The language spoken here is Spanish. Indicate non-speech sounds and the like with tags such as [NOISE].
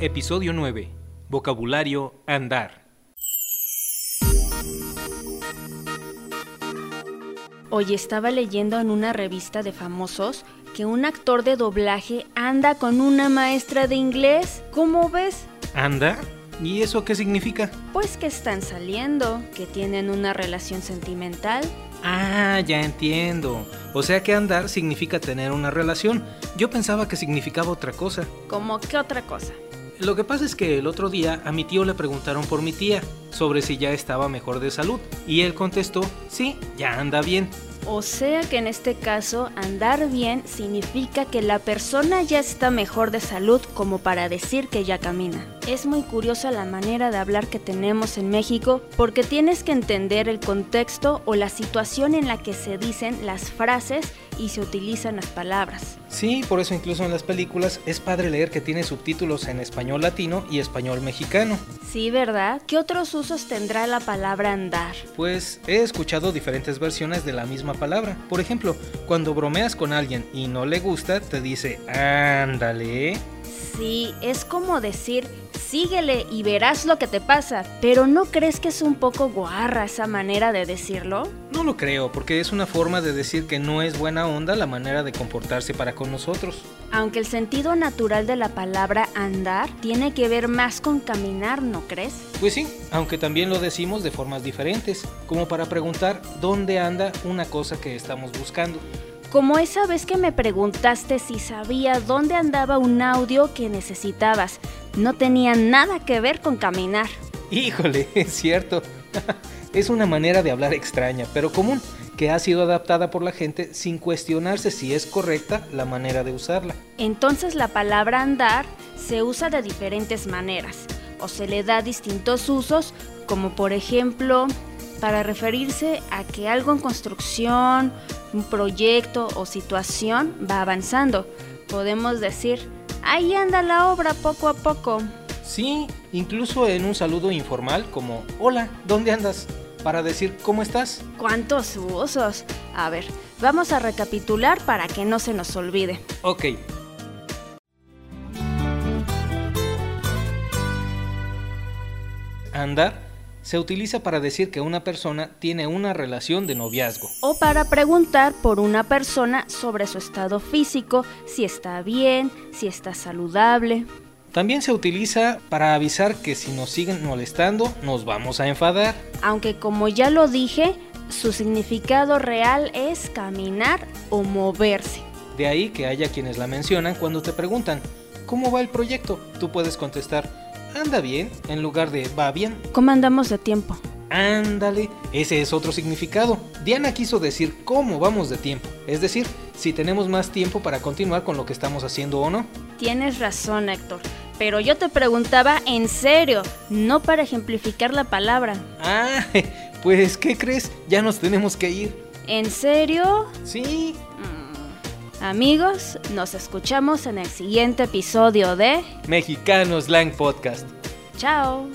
Episodio 9. Vocabulario andar. Hoy estaba leyendo en una revista de famosos que un actor de doblaje anda con una maestra de inglés. ¿Cómo ves? ¿Anda? ¿Y eso qué significa? Pues que están saliendo, que tienen una relación sentimental. Ah, ya entiendo. O sea que andar significa tener una relación. Yo pensaba que significaba otra cosa. ¿Cómo qué otra cosa? Lo que pasa es que el otro día a mi tío le preguntaron por mi tía, sobre si ya estaba mejor de salud, y él contestó, sí, ya anda bien. O sea que en este caso andar bien significa que la persona ya está mejor de salud como para decir que ya camina. Es muy curiosa la manera de hablar que tenemos en México porque tienes que entender el contexto o la situación en la que se dicen las frases y se utilizan las palabras. Sí, por eso incluso en las películas es padre leer que tiene subtítulos en español latino y español mexicano. Sí, ¿verdad? ¿Qué otros usos tendrá la palabra andar? Pues he escuchado diferentes versiones de la misma palabra. Por ejemplo, cuando bromeas con alguien y no le gusta, te dice, ándale. Sí, es como decir, síguele y verás lo que te pasa. Pero ¿no crees que es un poco guarra esa manera de decirlo? No lo creo, porque es una forma de decir que no es buena onda la manera de comportarse para con nosotros. Aunque el sentido natural de la palabra andar tiene que ver más con caminar, ¿no crees? Pues sí, aunque también lo decimos de formas diferentes, como para preguntar dónde anda una cosa que estamos buscando. Como esa vez que me preguntaste si sabía dónde andaba un audio que necesitabas. No tenía nada que ver con caminar. Híjole, [LAUGHS] es cierto. [LAUGHS] es una manera de hablar extraña, pero común, que ha sido adaptada por la gente sin cuestionarse si es correcta la manera de usarla. Entonces la palabra andar se usa de diferentes maneras o se le da distintos usos, como por ejemplo para referirse a que algo en construcción, un proyecto o situación va avanzando. Podemos decir, ahí anda la obra poco a poco. Sí, incluso en un saludo informal como, hola, ¿dónde andas? Para decir, ¿cómo estás? ¿Cuántos usos? A ver, vamos a recapitular para que no se nos olvide. Ok. Andar se utiliza para decir que una persona tiene una relación de noviazgo. O para preguntar por una persona sobre su estado físico, si está bien, si está saludable. También se utiliza para avisar que si nos siguen molestando nos vamos a enfadar. Aunque como ya lo dije, su significado real es caminar o moverse. De ahí que haya quienes la mencionan cuando te preguntan, ¿cómo va el proyecto? Tú puedes contestar, anda bien, en lugar de va bien. ¿Cómo andamos de tiempo? Ándale, ese es otro significado. Diana quiso decir cómo vamos de tiempo, es decir, si tenemos más tiempo para continuar con lo que estamos haciendo o no. Tienes razón, Héctor. Pero yo te preguntaba en serio, no para ejemplificar la palabra. Ah, [LAUGHS] pues ¿qué crees? Ya nos tenemos que ir. ¿En serio? Sí. Amigos, nos escuchamos en el siguiente episodio de Mexicano Slang Podcast. Chao.